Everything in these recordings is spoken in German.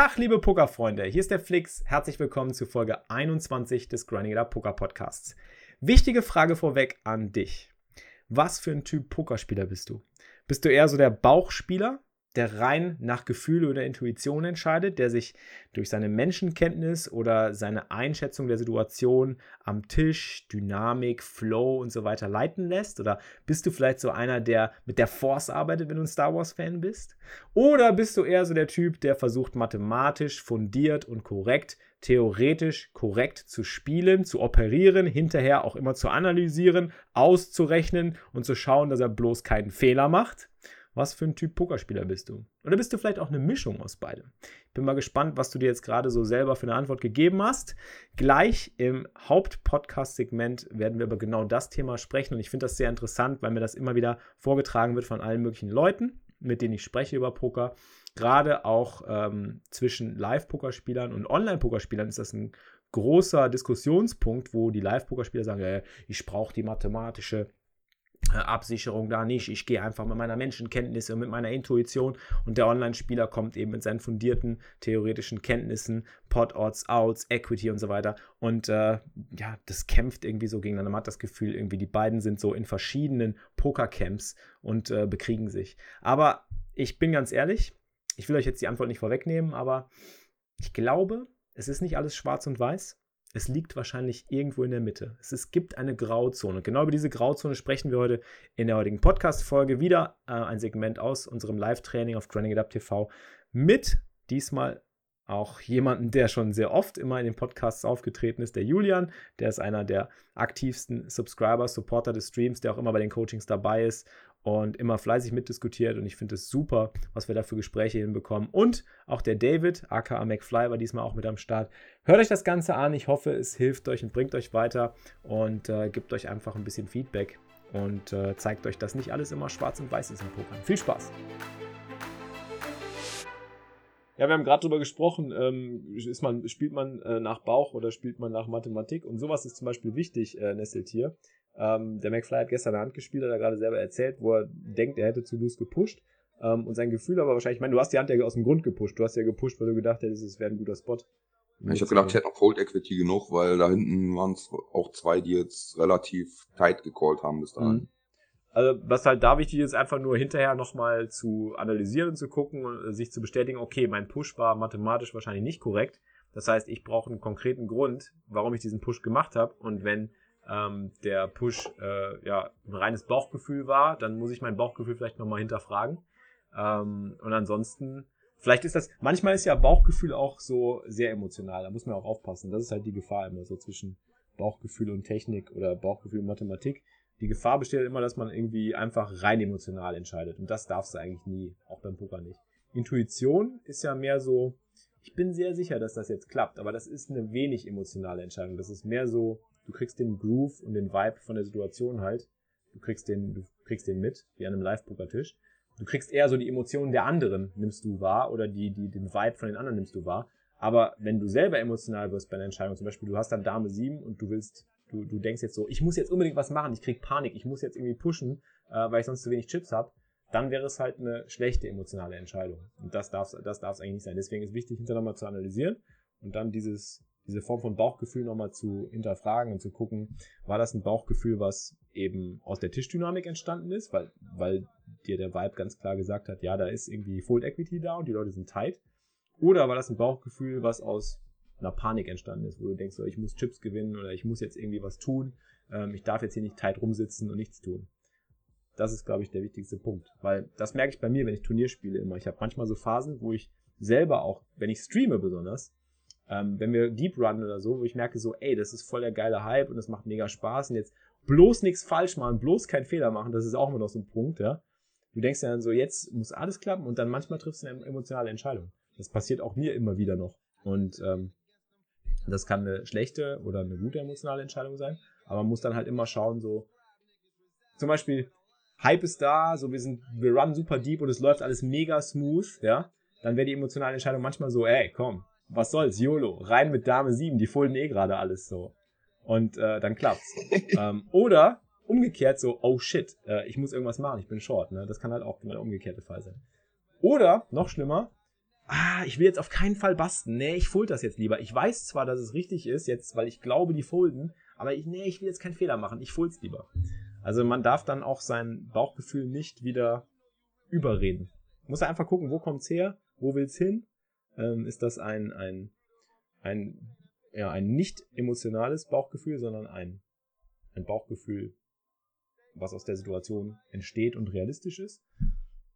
Tag, liebe Pokerfreunde, hier ist der Flix. Herzlich willkommen zu Folge 21 des Grinding Poker Podcasts. Wichtige Frage vorweg an dich. Was für ein Typ Pokerspieler bist du? Bist du eher so der Bauchspieler, der rein nach Gefühl oder Intuition entscheidet, der sich durch seine Menschenkenntnis oder seine Einschätzung der Situation am Tisch, Dynamik, Flow und so weiter leiten lässt? Oder bist du vielleicht so einer, der mit der Force arbeitet, wenn du ein Star Wars-Fan bist? Oder bist du eher so der Typ, der versucht mathematisch, fundiert und korrekt, theoretisch korrekt zu spielen, zu operieren, hinterher auch immer zu analysieren, auszurechnen und zu schauen, dass er bloß keinen Fehler macht? Was für ein Typ Pokerspieler bist du? Oder bist du vielleicht auch eine Mischung aus beidem? Ich bin mal gespannt, was du dir jetzt gerade so selber für eine Antwort gegeben hast. Gleich im Hauptpodcast-Segment werden wir über genau das Thema sprechen und ich finde das sehr interessant, weil mir das immer wieder vorgetragen wird von allen möglichen Leuten, mit denen ich spreche über Poker. Gerade auch ähm, zwischen Live-Pokerspielern und Online-Pokerspielern ist das ein großer Diskussionspunkt, wo die Live-Pokerspieler sagen, äh, ich brauche die mathematische Absicherung da nicht. Ich gehe einfach mit meiner Menschenkenntnisse und mit meiner Intuition und der Online-Spieler kommt eben mit seinen fundierten theoretischen Kenntnissen, Pot-Odds, Outs, Equity und so weiter. Und äh, ja, das kämpft irgendwie so gegeneinander. Man hat das Gefühl, irgendwie die beiden sind so in verschiedenen Pokercamps und äh, bekriegen sich. Aber ich bin ganz ehrlich, ich will euch jetzt die Antwort nicht vorwegnehmen, aber ich glaube, es ist nicht alles schwarz und weiß. Es liegt wahrscheinlich irgendwo in der Mitte. Es, es gibt eine Grauzone. Genau über diese Grauzone sprechen wir heute in der heutigen Podcast-Folge. Wieder äh, ein Segment aus unserem Live-Training auf Training TV mit diesmal auch jemanden, der schon sehr oft immer in den Podcasts aufgetreten ist, der Julian. Der ist einer der aktivsten Subscriber, Supporter des Streams, der auch immer bei den Coachings dabei ist und immer fleißig mitdiskutiert. Und ich finde es super, was wir da für Gespräche hinbekommen. Und auch der David, aka McFly, war diesmal auch mit am Start. Hört euch das Ganze an. Ich hoffe, es hilft euch und bringt euch weiter und äh, gibt euch einfach ein bisschen Feedback und äh, zeigt euch, dass nicht alles immer schwarz und weiß ist im Poker. Viel Spaß! Ja, wir haben gerade darüber gesprochen, ähm, ist man, spielt man äh, nach Bauch oder spielt man nach Mathematik? Und sowas ist zum Beispiel wichtig, äh, Nesseltier. Ähm, der McFly hat gestern eine Hand gespielt, hat er gerade selber erzählt, wo er denkt, er hätte zu loose gepusht. Ähm, und sein Gefühl aber wahrscheinlich, ich meine, du hast die Hand ja aus dem Grund gepusht. Du hast ja gepusht, weil du gedacht hättest, es wäre ein guter Spot. Ich habe gedacht, ich hätte noch Hold Equity genug, weil da hinten waren es auch zwei, die jetzt relativ tight gecallt haben bis dahin. Mhm. Also was halt da wichtig ist, einfach nur hinterher nochmal zu analysieren zu gucken und sich zu bestätigen, okay, mein Push war mathematisch wahrscheinlich nicht korrekt. Das heißt, ich brauche einen konkreten Grund, warum ich diesen Push gemacht habe. Und wenn ähm, der Push äh, ja ein reines Bauchgefühl war, dann muss ich mein Bauchgefühl vielleicht nochmal hinterfragen. Ähm, und ansonsten, vielleicht ist das, manchmal ist ja Bauchgefühl auch so sehr emotional, da muss man auch aufpassen. Das ist halt die Gefahr immer so zwischen Bauchgefühl und Technik oder Bauchgefühl und Mathematik die Gefahr besteht immer, dass man irgendwie einfach rein emotional entscheidet. Und das darfst du eigentlich nie, auch beim Poker nicht. Intuition ist ja mehr so, ich bin sehr sicher, dass das jetzt klappt, aber das ist eine wenig emotionale Entscheidung. Das ist mehr so, du kriegst den Groove und den Vibe von der Situation halt. Du kriegst den, du kriegst den mit, wie an einem Live-Poker-Tisch. Du kriegst eher so die Emotionen der anderen, nimmst du wahr, oder die, die, den Vibe von den anderen nimmst du wahr. Aber wenn du selber emotional wirst bei einer Entscheidung, zum Beispiel du hast dann Dame 7 und du willst du, du denkst jetzt so, ich muss jetzt unbedingt was machen, ich krieg Panik, ich muss jetzt irgendwie pushen, äh, weil ich sonst zu wenig Chips habe, dann wäre es halt eine schlechte emotionale Entscheidung. Und das darf das darf eigentlich nicht sein. Deswegen ist wichtig, hinterher nochmal zu analysieren und dann dieses, diese Form von Bauchgefühl nochmal zu hinterfragen und zu gucken, war das ein Bauchgefühl, was eben aus der Tischdynamik entstanden ist, weil, weil dir der Vibe ganz klar gesagt hat, ja, da ist irgendwie Full Equity da und die Leute sind tight. Oder war das ein Bauchgefühl, was aus einer Panik entstanden ist, wo du denkst, so, ich muss Chips gewinnen oder ich muss jetzt irgendwie was tun, ähm, ich darf jetzt hier nicht tight rumsitzen und nichts tun. Das ist, glaube ich, der wichtigste Punkt, weil das merke ich bei mir, wenn ich Turnier spiele immer. Ich habe manchmal so Phasen, wo ich selber auch, wenn ich streame besonders, ähm, wenn wir Deep Run oder so, wo ich merke so, ey, das ist voll der geile Hype und das macht mega Spaß und jetzt bloß nichts falsch machen, bloß keinen Fehler machen, das ist auch immer noch so ein Punkt, ja. Du denkst ja dann so, jetzt muss alles klappen und dann manchmal triffst du eine emotionale Entscheidung. Das passiert auch mir immer wieder noch. Und ähm, das kann eine schlechte oder eine gute emotionale Entscheidung sein. Aber man muss dann halt immer schauen, so zum Beispiel, Hype ist da, so wir sind, wir run super deep und es läuft alles mega smooth, ja. Dann wäre die emotionale Entscheidung manchmal so, ey, komm, was soll's, YOLO, rein mit Dame 7, die folden eh gerade alles so. Und äh, dann klappt's. ähm, oder umgekehrt so, oh shit, äh, ich muss irgendwas machen, ich bin short, ne? Das kann halt auch genau der umgekehrte Fall sein. Oder, noch schlimmer, ah, ich will jetzt auf keinen Fall basten. Nee, ich fold das jetzt lieber. Ich weiß zwar, dass es richtig ist, jetzt, weil ich glaube, die folden, aber ich, nee, ich will jetzt keinen Fehler machen. Ich fold's lieber. Also man darf dann auch sein Bauchgefühl nicht wieder überreden. Muss einfach gucken, wo kommt's her, wo will's hin? Ähm, ist das ein, ein, ein, ja, ein nicht emotionales Bauchgefühl, sondern ein, ein Bauchgefühl, was aus der Situation entsteht und realistisch ist?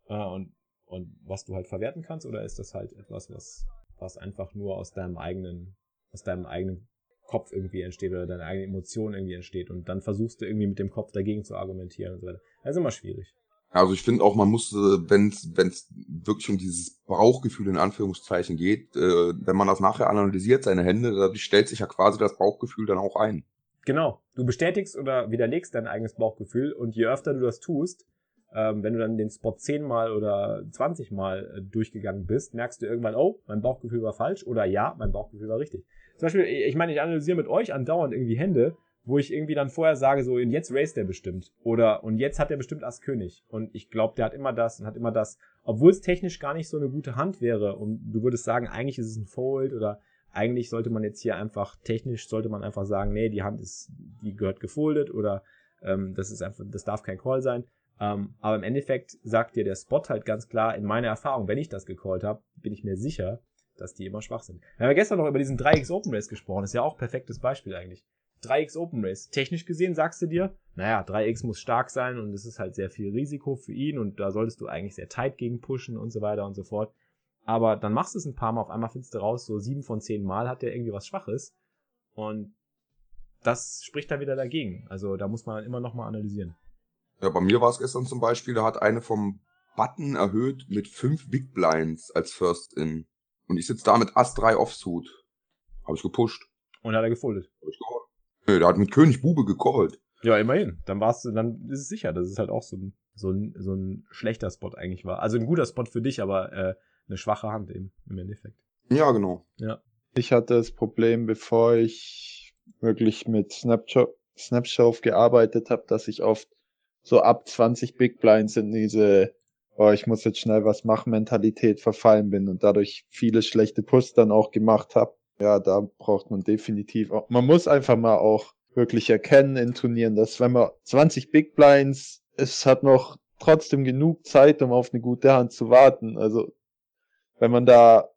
Äh, und und was du halt verwerten kannst, oder ist das halt etwas, was, was einfach nur aus deinem eigenen, aus deinem eigenen Kopf irgendwie entsteht oder deine eigene Emotion irgendwie entsteht und dann versuchst du irgendwie mit dem Kopf dagegen zu argumentieren und so weiter. Das ist immer schwierig. Also ich finde auch, man muss, wenn es wirklich um dieses Bauchgefühl in Anführungszeichen geht, äh, wenn man das nachher analysiert, seine Hände, dadurch stellt sich ja quasi das Bauchgefühl dann auch ein. Genau. Du bestätigst oder widerlegst dein eigenes Bauchgefühl und je öfter du das tust, ähm, wenn du dann den Spot zehnmal oder 20 Mal äh, durchgegangen bist, merkst du irgendwann, oh, mein Bauchgefühl war falsch oder ja, mein Bauchgefühl war richtig. Zum Beispiel, ich meine, ich analysiere mit euch andauernd irgendwie Hände, wo ich irgendwie dann vorher sage, so, und jetzt race der bestimmt. Oder, und jetzt hat der bestimmt Ass König. Und ich glaube, der hat immer das und hat immer das. Obwohl es technisch gar nicht so eine gute Hand wäre. Und du würdest sagen, eigentlich ist es ein Fold oder eigentlich sollte man jetzt hier einfach, technisch sollte man einfach sagen, nee, die Hand ist, die gehört gefoldet oder ähm, das ist einfach, das darf kein Call sein. Ähm, aber im Endeffekt sagt dir der Spot halt ganz klar, in meiner Erfahrung, wenn ich das gecallt habe, bin ich mir sicher, dass die immer schwach sind. Wir haben ja gestern noch über diesen 3x Open Race gesprochen, ist ja auch ein perfektes Beispiel eigentlich. 3x Open Race. Technisch gesehen sagst du dir, naja, 3x muss stark sein und es ist halt sehr viel Risiko für ihn und da solltest du eigentlich sehr tight gegen pushen und so weiter und so fort. Aber dann machst du es ein paar Mal, auf einmal findest du raus, so sieben von zehn Mal hat der irgendwie was Schwaches und das spricht dann wieder dagegen. Also da muss man immer noch mal analysieren. Ja, bei mir war es gestern zum Beispiel, da hat eine vom Button erhöht mit fünf Big Blinds als First In. Und ich sitze da mit Ass 3 Offsuit. Habe ich gepusht. Und hat er gefoldet. Hab ich geholt. Nee, der hat mit König Bube gecallt. Ja, immerhin. Dann warst du, dann ist es sicher, dass es halt auch so ein, so ein, so ein schlechter Spot eigentlich war. Also ein guter Spot für dich, aber äh, eine schwache Hand eben, im Endeffekt. Ja, genau. Ja. Ich hatte das Problem, bevor ich wirklich mit Snapshot, Snapshot gearbeitet habe, dass ich oft so ab 20 Big Blinds in diese, oh, ich muss jetzt schnell was machen, Mentalität verfallen bin und dadurch viele schlechte Pusts dann auch gemacht habe. Ja, da braucht man definitiv auch, man muss einfach mal auch wirklich erkennen in Turnieren, dass wenn man 20 Big Blinds, es hat noch trotzdem genug Zeit, um auf eine gute Hand zu warten. Also, wenn man da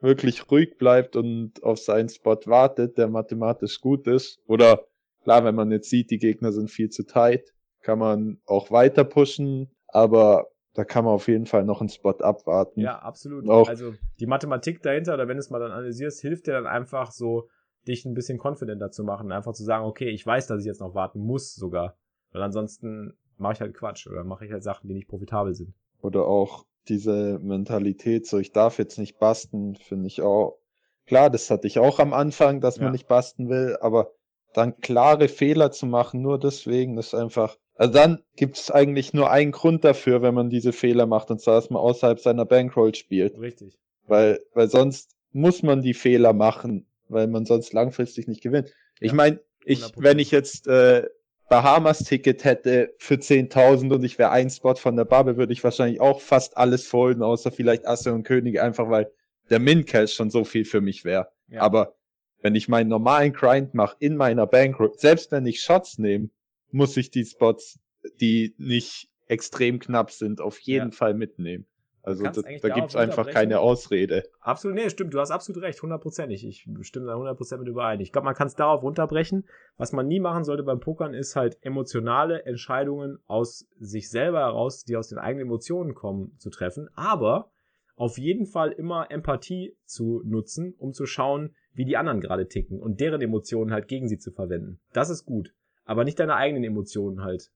wirklich ruhig bleibt und auf seinen Spot wartet, der mathematisch gut ist, oder klar, wenn man jetzt sieht, die Gegner sind viel zu tight, kann man auch weiter pushen, aber da kann man auf jeden Fall noch einen Spot abwarten. Ja, absolut. Auch also die Mathematik dahinter, oder wenn du es mal dann analysierst, hilft dir dann einfach so, dich ein bisschen confidenter zu machen. Einfach zu sagen, okay, ich weiß, dass ich jetzt noch warten muss sogar. Weil ansonsten mache ich halt Quatsch oder mache ich halt Sachen, die nicht profitabel sind. Oder auch diese Mentalität, so ich darf jetzt nicht basten, finde ich auch. Klar, das hatte ich auch am Anfang, dass ja. man nicht basten will, aber dann klare Fehler zu machen, nur deswegen, ist einfach, also dann gibt es eigentlich nur einen Grund dafür, wenn man diese Fehler macht, und zwar, dass man außerhalb seiner Bankroll spielt. Richtig. Weil, weil sonst muss man die Fehler machen, weil man sonst langfristig nicht gewinnt. Ich meine, ich, wenn ich jetzt äh, Bahamas-Ticket hätte für 10.000 und ich wäre ein Spot von der Bubble, würde ich wahrscheinlich auch fast alles folgen, außer vielleicht Asse und Könige, einfach weil der Min-Cash schon so viel für mich wäre. Ja. Aber wenn ich meinen normalen Grind mache in meiner Bankroll, selbst wenn ich Shots nehme, muss ich die Spots, die nicht extrem knapp sind, auf jeden ja. Fall mitnehmen. Also da, da gibt es einfach keine Ausrede. Absolut, nee, stimmt, du hast absolut recht, hundertprozentig. Ich stimme da hundertprozentig mit überein. Ich glaube, man kann es darauf runterbrechen. Was man nie machen sollte beim Pokern, ist halt emotionale Entscheidungen aus sich selber heraus, die aus den eigenen Emotionen kommen, zu treffen. Aber auf jeden Fall immer Empathie zu nutzen, um zu schauen, wie die anderen gerade ticken und deren Emotionen halt gegen sie zu verwenden. Das ist gut aber nicht deine eigenen Emotionen halt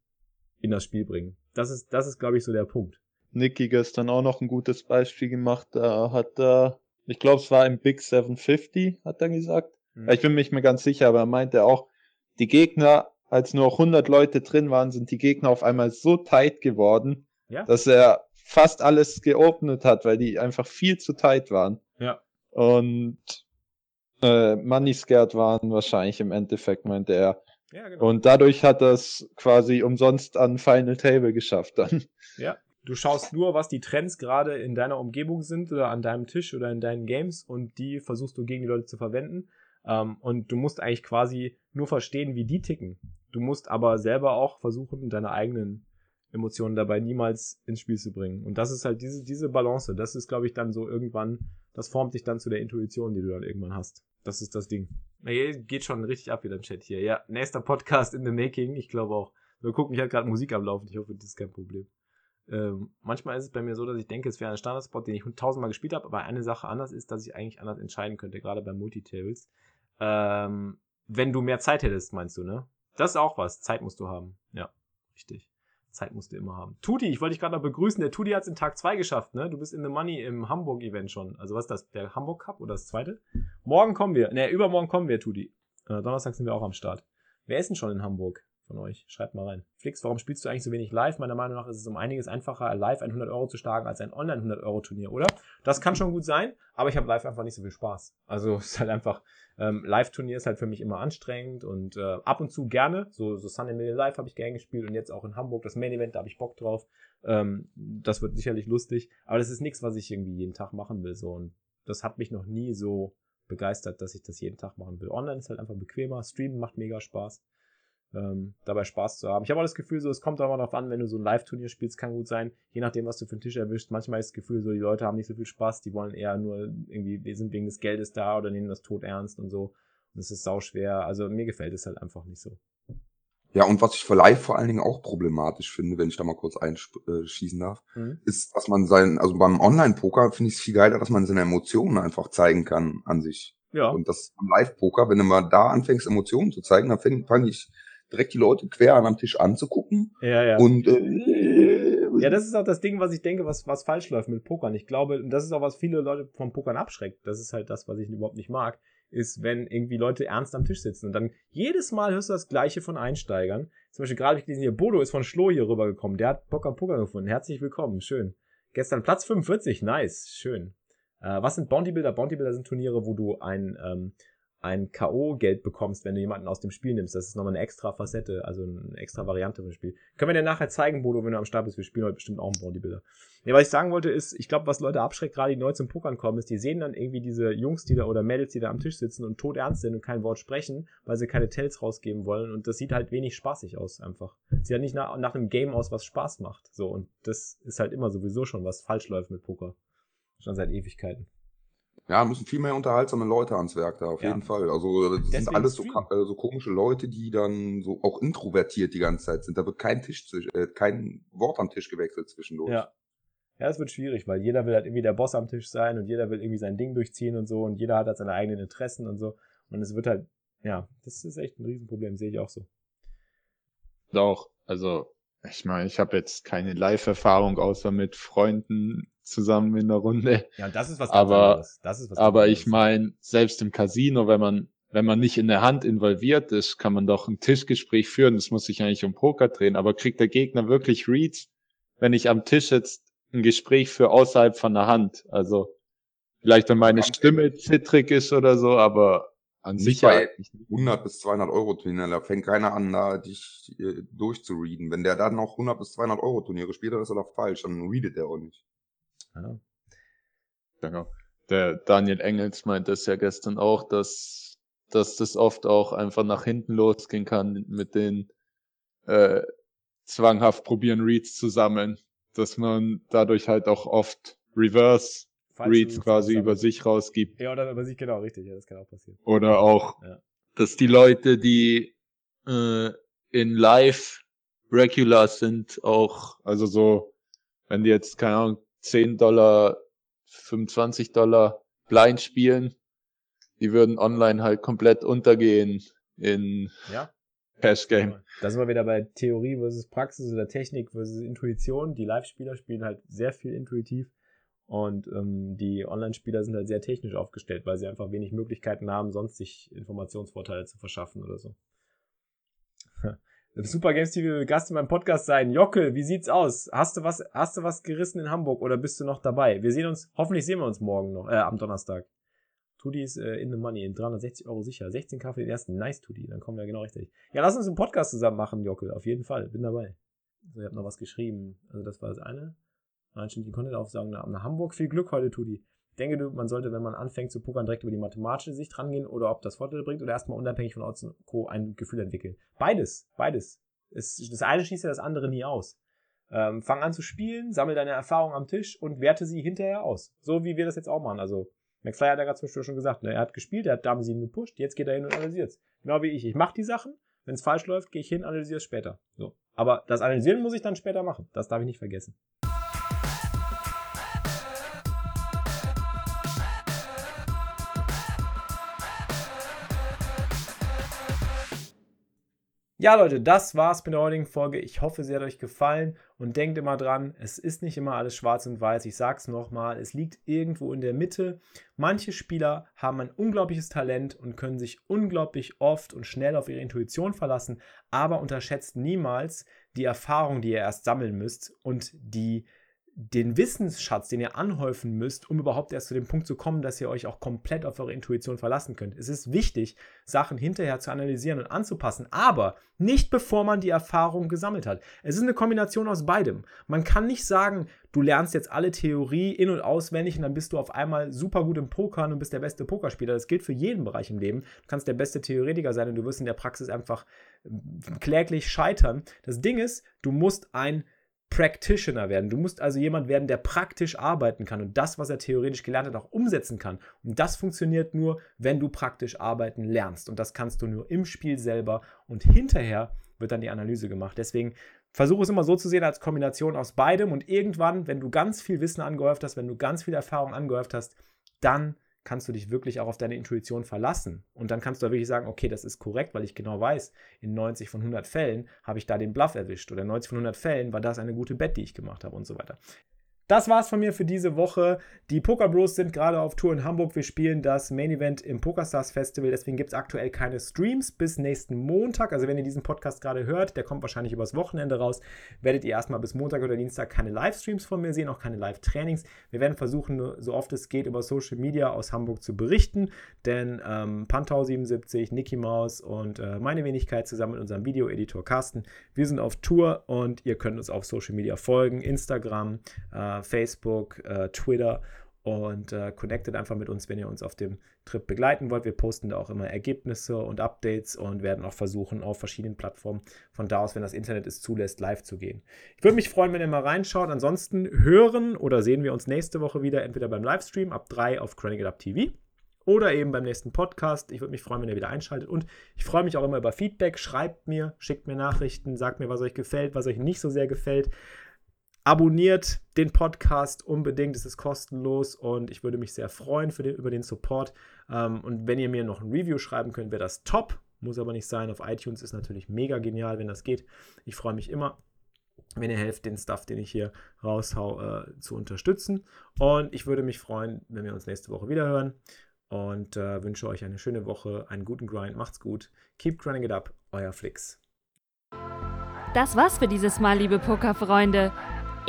in das Spiel bringen. Das ist, das ist, glaube ich, so der Punkt. Niki gestern auch noch ein gutes Beispiel gemacht. Da hat er Ich glaube, es war im Big 750, hat er gesagt. Mhm. Ich bin mir nicht mehr ganz sicher, aber er meinte auch, die Gegner, als nur 100 Leute drin waren, sind die Gegner auf einmal so tight geworden, Ja. dass er fast alles geopnet hat, weil die einfach viel zu tight waren. Ja. Und äh, Money Scared waren wahrscheinlich im Endeffekt, meinte er. Ja, genau. Und dadurch hat es quasi umsonst an Final Table geschafft dann. Ja. Du schaust nur, was die Trends gerade in deiner Umgebung sind oder an deinem Tisch oder in deinen Games und die versuchst du gegen die Leute zu verwenden. Ähm, und du musst eigentlich quasi nur verstehen, wie die ticken. Du musst aber selber auch versuchen, deine eigenen Emotionen dabei niemals ins Spiel zu bringen. Und das ist halt diese, diese Balance. Das ist, glaube ich, dann so irgendwann, das formt dich dann zu der Intuition, die du dann irgendwann hast. Das ist das Ding. Geht schon richtig ab wieder im Chat hier. Ja, nächster Podcast in the making. Ich glaube auch. Wir gucken, ich habe gerade Musik am Laufen. Ich hoffe, das ist kein Problem. Ähm, manchmal ist es bei mir so, dass ich denke, es wäre ein Standardspot, den ich tausendmal gespielt habe, aber eine Sache anders ist, dass ich eigentlich anders entscheiden könnte, gerade bei Multitables. Ähm, wenn du mehr Zeit hättest, meinst du, ne? Das ist auch was. Zeit musst du haben. Ja, richtig. Zeit musst du immer haben. Tuti, ich wollte dich gerade noch begrüßen. Der Tuti hat es in Tag 2 geschafft, ne? Du bist in the Money im Hamburg-Event schon. Also was ist das? Der Hamburg Cup oder das zweite? Morgen kommen wir. Ne, übermorgen kommen wir, Tuti. Äh, Donnerstag sind wir auch am Start. Wer ist denn schon in Hamburg von euch? Schreibt mal rein. Flix, warum spielst du eigentlich so wenig live? Meiner Meinung nach ist es um einiges einfacher, live ein 100 Euro zu schlagen als ein Online 100 Euro Turnier, oder? Das kann schon gut sein, aber ich habe live einfach nicht so viel Spaß. Also es ist halt einfach, ähm, Live-Turnier ist halt für mich immer anstrengend und äh, ab und zu gerne. So, so Sunday Million Live habe ich gerne gespielt und jetzt auch in Hamburg das Main Event, da habe ich Bock drauf. Ähm, das wird sicherlich lustig, aber das ist nichts, was ich irgendwie jeden Tag machen will. So und das hat mich noch nie so begeistert, dass ich das jeden Tag machen will. Online ist halt einfach bequemer, Streamen macht mega Spaß. Ähm, dabei Spaß zu haben. Ich habe auch das Gefühl, so, es kommt aber darauf an, wenn du so ein Live-Turnier spielst, kann gut sein, je nachdem, was du für einen Tisch erwischt. Manchmal ist das Gefühl, so, die Leute haben nicht so viel Spaß, die wollen eher nur irgendwie, wir sind wegen des Geldes da oder nehmen das tot ernst und so. Und es ist sau schwer. Also mir gefällt es halt einfach nicht so. Ja, und was ich für Live vor allen Dingen auch problematisch finde, wenn ich da mal kurz einschießen darf, Mhm. ist, dass man sein, also beim Online-Poker finde ich es viel geiler, dass man seine Emotionen einfach zeigen kann an sich. Ja. Und das Live-Poker, wenn du mal da anfängst, Emotionen zu zeigen, dann fange fang ich direkt die Leute quer an am Tisch anzugucken Ja, ja. und äh, Ja, das ist auch das Ding, was ich denke, was, was falsch läuft mit Pokern. Ich glaube, und das ist auch, was viele Leute vom Pokern abschreckt. Das ist halt das, was ich überhaupt nicht mag, ist, wenn irgendwie Leute ernst am Tisch sitzen und dann jedes Mal hörst du das Gleiche von Einsteigern. Zum Beispiel gerade habe ich gelesen, hier, Bodo ist von Schloh hier rübergekommen. Der hat Bock am Poker gefunden. Herzlich willkommen. Schön. Gestern Platz 45. Nice. Schön. Äh, was sind Bounty Builder? Bounty Builder sind Turniere, wo du ein, ähm, ein K.O.-Geld bekommst, wenn du jemanden aus dem Spiel nimmst. Das ist nochmal eine extra Facette, also eine extra Variante vom Spiel. Können wir dir nachher zeigen, Bodo, wenn du am Start bist. Wir spielen heute bestimmt auch einen Bodybuilder. Nee, was ich sagen wollte ist, ich glaube, was Leute abschreckt, gerade die neu zum Pokern kommen, ist, die sehen dann irgendwie diese Jungs, die da oder Mädels, die da am Tisch sitzen und tot ernst sind und kein Wort sprechen, weil sie keine Tells rausgeben wollen. Und das sieht halt wenig spaßig aus, einfach. Sieht halt nicht nach, nach einem Game aus, was Spaß macht. So, und das ist halt immer sowieso schon, was falsch läuft mit Poker. Schon seit Ewigkeiten. Ja, müssen viel mehr unterhaltsame Leute ans Werk da, auf Ja. jeden Fall. Also das Deswegen sind alles so, äh, so komische Leute, die dann so auch introvertiert die ganze Zeit sind. Da wird kein Tisch, äh, kein Wort am Tisch gewechselt zwischendurch. Ja. Ja, es wird schwierig, weil jeder will halt irgendwie der Boss am Tisch sein und jeder will irgendwie sein Ding durchziehen und so und jeder hat halt seine eigenen Interessen und so. Und es wird halt, ja, das ist echt ein Riesenproblem, sehe ich auch so. Doch, also ich meine, ich habe jetzt keine Live-Erfahrung außer mit Freunden zusammen in der Runde. Ja, und das ist was Aber- anderes. Das ist was Aber anderes. ich meine, selbst im Casino, wenn man wenn man nicht in der Hand involviert ist, kann man doch ein Tischgespräch führen. Das muss sich eigentlich um Poker drehen. Aber kriegt der Gegner wirklich Reads, wenn ich am Tisch jetzt ein Gespräch für außerhalb von der Hand? Also vielleicht, wenn meine Stimme zittrig ist oder so, aber an sich bei eigentlich nicht. 100 bis 200 Euro Turnier, da fängt keiner an, da dich äh, durchzureden. Wenn der dann noch 100 bis 200 Euro Turniere spielt, dann ist er doch falsch, dann readet er auch nicht. Ja. Genau. Der Daniel Engels meint das ja gestern auch, dass, dass das oft auch einfach nach hinten losgehen kann mit den äh, zwanghaft probieren Reads zu sammeln, dass man dadurch halt auch oft Reverse Reads quasi zusammen. über sich rausgibt. Ja, oder über sich, genau, richtig. Ja, das kann auch passieren. Oder auch, Ja. dass die Leute, die äh, in Live Regular sind, auch, also so, wenn die jetzt, keine Ahnung, 10 Dollar, 25 Dollar blind spielen, die würden online halt komplett untergehen in Ja. Cash Game. Da sind wir wieder bei Theorie versus Praxis oder Technik versus Intuition. Die Live-Spieler spielen halt sehr viel intuitiv Und ähm, die Online-Spieler sind halt sehr technisch aufgestellt, weil sie einfach wenig Möglichkeiten haben, sonst sich Informationsvorteile zu verschaffen oder so. Super Games TV will Gast in meinem Podcast sein. Jockel, wie sieht's aus? Hast du was, hast du was gerissen in Hamburg oder bist du noch dabei? Wir sehen uns, hoffentlich sehen wir uns morgen noch, äh, am Donnerstag. Tudi ist äh, in the money, in 360 Euro sicher. 16k für den ersten. Nice, Tudi. Dann kommen wir genau richtig. Ja, lass uns einen Podcast zusammen machen, Jockel. Auf jeden Fall. Bin dabei. So, ich habe noch was geschrieben. Also, das war das eine. Nein, stimmt, die Content aufsagen nach Hamburg. Viel Glück heute, Tudi. Denke, man sollte, wenn man anfängt zu pokern, direkt über die mathematische Sicht rangehen oder ob das Vorteile bringt oder erstmal unabhängig von Odds und Co. ein Gefühl entwickeln. Beides, beides. Es, das eine schließt ja das andere nie aus. Ähm, fang an zu spielen, sammle deine Erfahrung am Tisch und werte sie hinterher aus. So wie wir das jetzt auch machen. Also McFly hat ja gerade zum Beispiel schon gesagt, ne? er hat gespielt, er hat Dame 7 gepusht, jetzt geht er hin und analysiert es. Genau wie ich. Ich mache die Sachen, wenn es falsch läuft, gehe ich hin, analysiere es später. So. Aber das Analysieren muss ich dann später machen. Das darf ich nicht vergessen. Ja, Leute, das war's mit der heutigen Folge. Ich hoffe, sie hat euch gefallen und denkt immer dran, es ist nicht immer alles schwarz und weiß. Ich sag's nochmal, es liegt irgendwo in der Mitte. Manche Spieler haben ein unglaubliches Talent und können sich unglaublich oft und schnell auf ihre Intuition verlassen, aber unterschätzt niemals die Erfahrung, die ihr erst sammeln müsst und die den Wissensschatz, den ihr anhäufen müsst, um überhaupt erst zu dem Punkt zu kommen, dass ihr euch auch komplett auf eure Intuition verlassen könnt. Es ist wichtig, Sachen hinterher zu analysieren und anzupassen, aber nicht bevor man die Erfahrung gesammelt hat. Es ist eine Kombination aus beidem. Man kann nicht sagen, du lernst jetzt alle Theorie in- und auswendig und dann bist du auf einmal super gut im Pokern und bist der beste Pokerspieler. Das gilt für jeden Bereich im Leben. Du kannst der beste Theoretiker sein und du wirst in der Praxis einfach kläglich scheitern. Das Ding ist, du musst ein Practitioner werden. Du musst also jemand werden, der praktisch arbeiten kann und das, was er theoretisch gelernt hat, auch umsetzen kann. Und das funktioniert nur, wenn du praktisch arbeiten lernst. Und das kannst du nur im Spiel selber und hinterher wird dann die Analyse gemacht. Deswegen versuche es immer so zu sehen als Kombination aus beidem und irgendwann, wenn du ganz viel Wissen angehäuft hast, wenn du ganz viel Erfahrung angehäuft hast, dann kannst du dich wirklich auch auf deine Intuition verlassen. Und dann kannst du wirklich sagen, okay, das ist korrekt, weil ich genau weiß, in 90 von 100 Fällen habe ich da den Bluff erwischt oder in 90 von 100 Fällen war das eine gute Bet, die ich gemacht habe und so weiter. Das war's von mir für diese Woche. Die Poker Bros sind gerade auf Tour in Hamburg. Wir spielen das Main Event im PokerStars Festival. Deswegen gibt es aktuell keine Streams bis nächsten Montag. Also wenn ihr diesen Podcast gerade hört, der kommt wahrscheinlich übers Wochenende raus, werdet ihr erstmal bis Montag oder Dienstag keine Livestreams von mir sehen, auch keine Live-Trainings. Wir werden versuchen, so oft es geht, über Social Media aus Hamburg zu berichten. Denn ähm, Pantau77, Nicky Maus und äh, meine Wenigkeit zusammen mit unserem Videoeditor Carsten, wir sind auf Tour und ihr könnt uns auf Social Media folgen, Instagram, äh, Facebook, äh, Twitter und äh, connectet einfach mit uns, wenn ihr uns auf dem Trip begleiten wollt. Wir posten da auch immer Ergebnisse und Updates und werden auch versuchen, auf verschiedenen Plattformen von da aus, wenn das Internet es zulässt, live zu gehen. Ich würde mich freuen, wenn ihr mal reinschaut. Ansonsten hören oder sehen wir uns nächste Woche wieder, entweder beim Livestream ab 3 auf Chronicle Up TV oder eben beim nächsten Podcast. Ich würde mich freuen, wenn ihr wieder einschaltet. Und ich freue mich auch immer über Feedback. Schreibt mir, schickt mir Nachrichten, sagt mir, was euch gefällt, was euch nicht so sehr gefällt. Abonniert den Podcast unbedingt, es ist kostenlos und ich würde mich sehr freuen den, über den Support. Ähm, und wenn ihr mir noch ein Review schreiben könnt, wäre das top. Muss aber nicht sein. Auf iTunes ist natürlich mega genial, wenn das geht. Ich freue mich immer, wenn ihr helft, den Stuff, den ich hier raushau, äh, zu unterstützen. Und ich würde mich freuen, wenn wir uns nächste Woche wieder hören. Und äh, wünsche euch eine schöne Woche, einen guten Grind. Macht's gut. Keep grinding it up. Euer Flix. Das war's für dieses Mal, liebe Pokerfreunde.